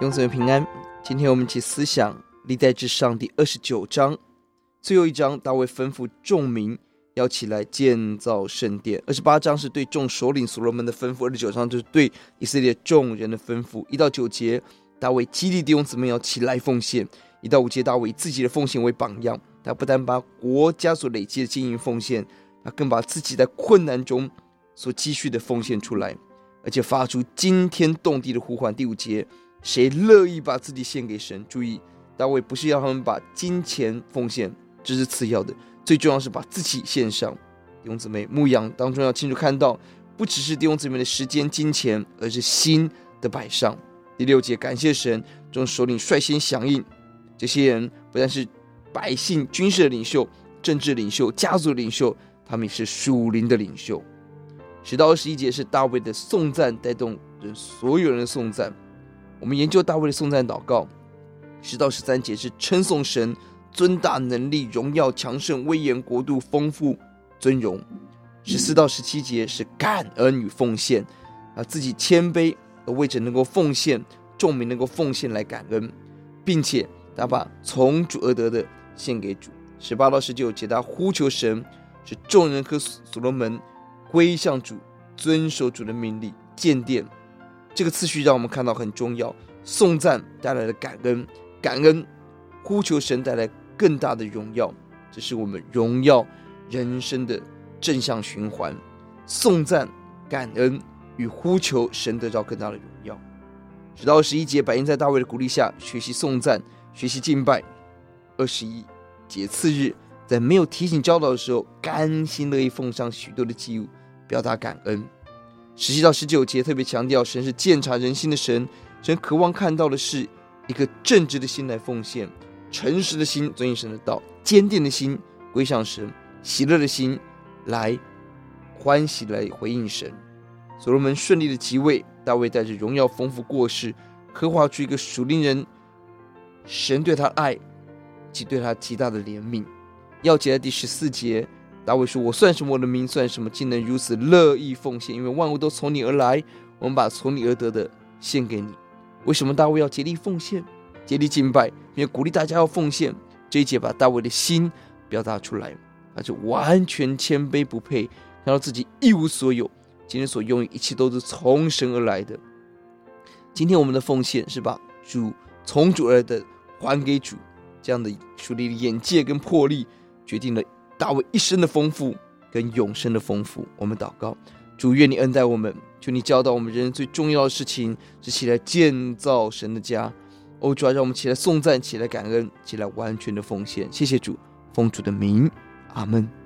永子们平安。今天我们一起思想历代志上第二十九章最后一章，大卫吩咐众民要起来建造圣殿。二十八章是对众首领所罗门的吩咐，二十九章就是对以色列众人的吩咐。一到九节，大卫激励弟兄姊妹要起来奉献；一到五节，大卫以自己的奉献为榜样。他不但把国家所累积的金银奉献，他更把自己在困难中所积蓄的奉献出来，而且发出惊天动地的呼唤。第五节。谁乐意把自己献给神？注意，大卫不是要他们把金钱奉献，这是次要的，最重要是把自己献上。弟兄姊妹，牧养当中要清楚看到，不只是弟兄姊妹的时间、金钱，而是心的摆上。第六节，感谢神，众首领率先响应。这些人不但是百姓、军事的领袖、政治领袖、家族领袖，他们也是属灵的领袖。十到二十一节是大卫的颂赞，带动人所有人的颂赞。我们研究大卫的颂赞祷告，十到十三节是称颂神尊大能力、荣耀强盛、威严国度丰富尊荣；十四到十七节是感恩与奉献，啊，自己谦卑而为着能够奉献，众民能够奉献来感恩，并且他把从主而得的献给主。十八到十九节他呼求神，使众人和所罗门归向主，遵守主的命令，建殿。这个次序让我们看到很重要，颂赞带来了感恩，感恩呼求神带来更大的荣耀，这是我们荣耀人生的正向循环。颂赞、感恩与呼求神得到更大的荣耀。直到二十一节，百姓在大卫的鼓励下学习颂赞，学习敬拜。二十一节次日，在没有提醒教导的时候，甘心乐意奉上许多的祭物，表达感恩。十七到十九节特别强调，神是鉴察人心的神，神渴望看到的是一个正直的心来奉献，诚实的心遵行神的道，坚定的心归向神，喜乐的心来欢喜来回应神。所罗门顺利的即位，大卫带着荣耀丰富过世，刻画出一个属灵人，神对他爱及对他极大的怜悯。要节的第十四节。大卫说：“我算什么？我的名算什么？竟能如此乐意奉献？因为万物都从你而来，我们把从你而得的献给你。为什么大卫要竭力奉献、竭力敬拜，并鼓励大家要奉献？这一节把大卫的心表达出来，他就完全谦卑不配，看到自己一无所有，今天所拥有一切都是从神而来的。今天我们的奉献是把主从主而来的还给主，这样的属灵的眼界跟魄力，决定了。”大卫一生的丰富跟永生的丰富，我们祷告，主愿你恩待我们，求你教导我们人生最重要的事情是起来建造神的家。哦，主啊，让我们起来颂赞，起来感恩，起来完全的奉献。谢谢主，奉主的名，阿门。